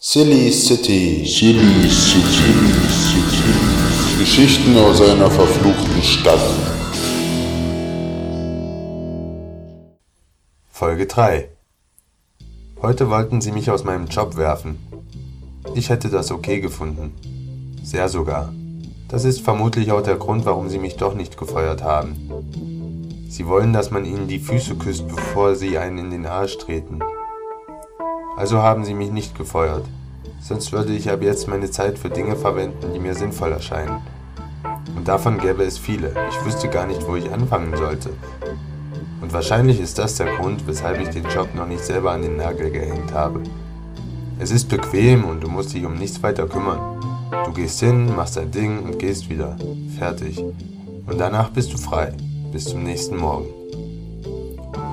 Silly City. Silly City. Geschichten aus einer verfluchten Stadt. Folge 3 Heute wollten sie mich aus meinem Job werfen. Ich hätte das okay gefunden. Sehr sogar. Das ist vermutlich auch der Grund, warum sie mich doch nicht gefeuert haben. Sie wollen, dass man ihnen die Füße küsst, bevor sie einen in den Arsch treten. Also haben sie mich nicht gefeuert. Sonst würde ich ab jetzt meine Zeit für Dinge verwenden, die mir sinnvoll erscheinen. Und davon gäbe es viele. Ich wüsste gar nicht, wo ich anfangen sollte. Und wahrscheinlich ist das der Grund, weshalb ich den Job noch nicht selber an den Nagel gehängt habe. Es ist bequem und du musst dich um nichts weiter kümmern. Du gehst hin, machst dein Ding und gehst wieder. Fertig. Und danach bist du frei. Bis zum nächsten Morgen.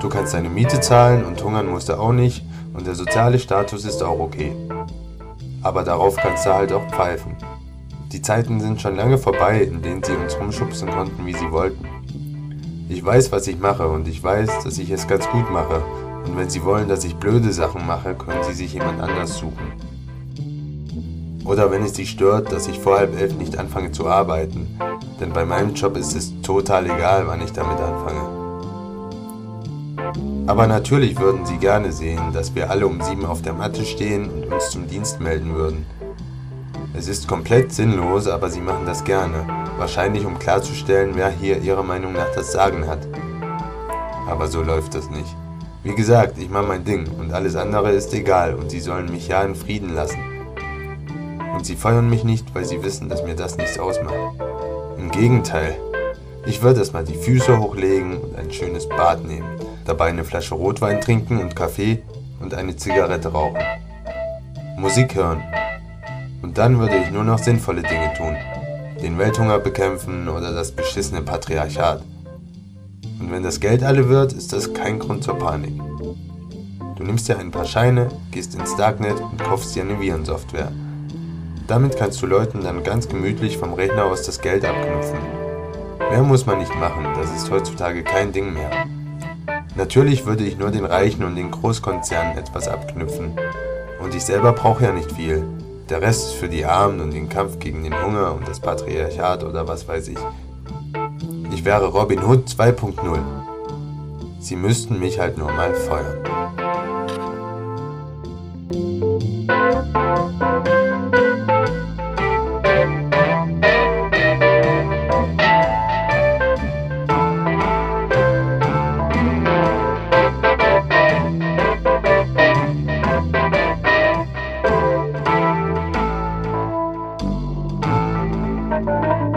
Du kannst deine Miete zahlen und hungern musst du auch nicht und der soziale Status ist auch okay. Aber darauf kannst du halt auch pfeifen. Die Zeiten sind schon lange vorbei, in denen sie uns rumschubsen konnten, wie sie wollten. Ich weiß, was ich mache und ich weiß, dass ich es ganz gut mache. Und wenn sie wollen, dass ich blöde Sachen mache, können sie sich jemand anders suchen. Oder wenn es sie stört, dass ich vor halb elf nicht anfange zu arbeiten. Denn bei meinem Job ist es total egal, wann ich damit anfange. Aber natürlich würden sie gerne sehen, dass wir alle um sieben auf der Matte stehen und uns zum Dienst melden würden. Es ist komplett sinnlos, aber sie machen das gerne, wahrscheinlich um klarzustellen, wer hier ihrer Meinung nach das Sagen hat. Aber so läuft das nicht. Wie gesagt, ich mache mein Ding und alles andere ist egal und sie sollen mich ja in Frieden lassen. Und sie feuern mich nicht, weil sie wissen, dass mir das nichts ausmacht. Im Gegenteil, ich würde erstmal die Füße hochlegen und ein schönes Bad nehmen dabei eine Flasche Rotwein trinken und Kaffee und eine Zigarette rauchen. Musik hören. Und dann würde ich nur noch sinnvolle Dinge tun. Den Welthunger bekämpfen oder das beschissene Patriarchat. Und wenn das Geld alle wird, ist das kein Grund zur Panik. Du nimmst dir ein paar Scheine, gehst ins Darknet und kaufst dir eine Virensoftware. Damit kannst du Leuten dann ganz gemütlich vom Rechner aus das Geld abknüpfen. Mehr muss man nicht machen, das ist heutzutage kein Ding mehr. Natürlich würde ich nur den Reichen und den Großkonzernen etwas abknüpfen. Und ich selber brauche ja nicht viel. Der Rest ist für die Armen und den Kampf gegen den Hunger und das Patriarchat oder was weiß ich. Ich wäre Robin Hood 2.0. Sie müssten mich halt nur mal feuern. Música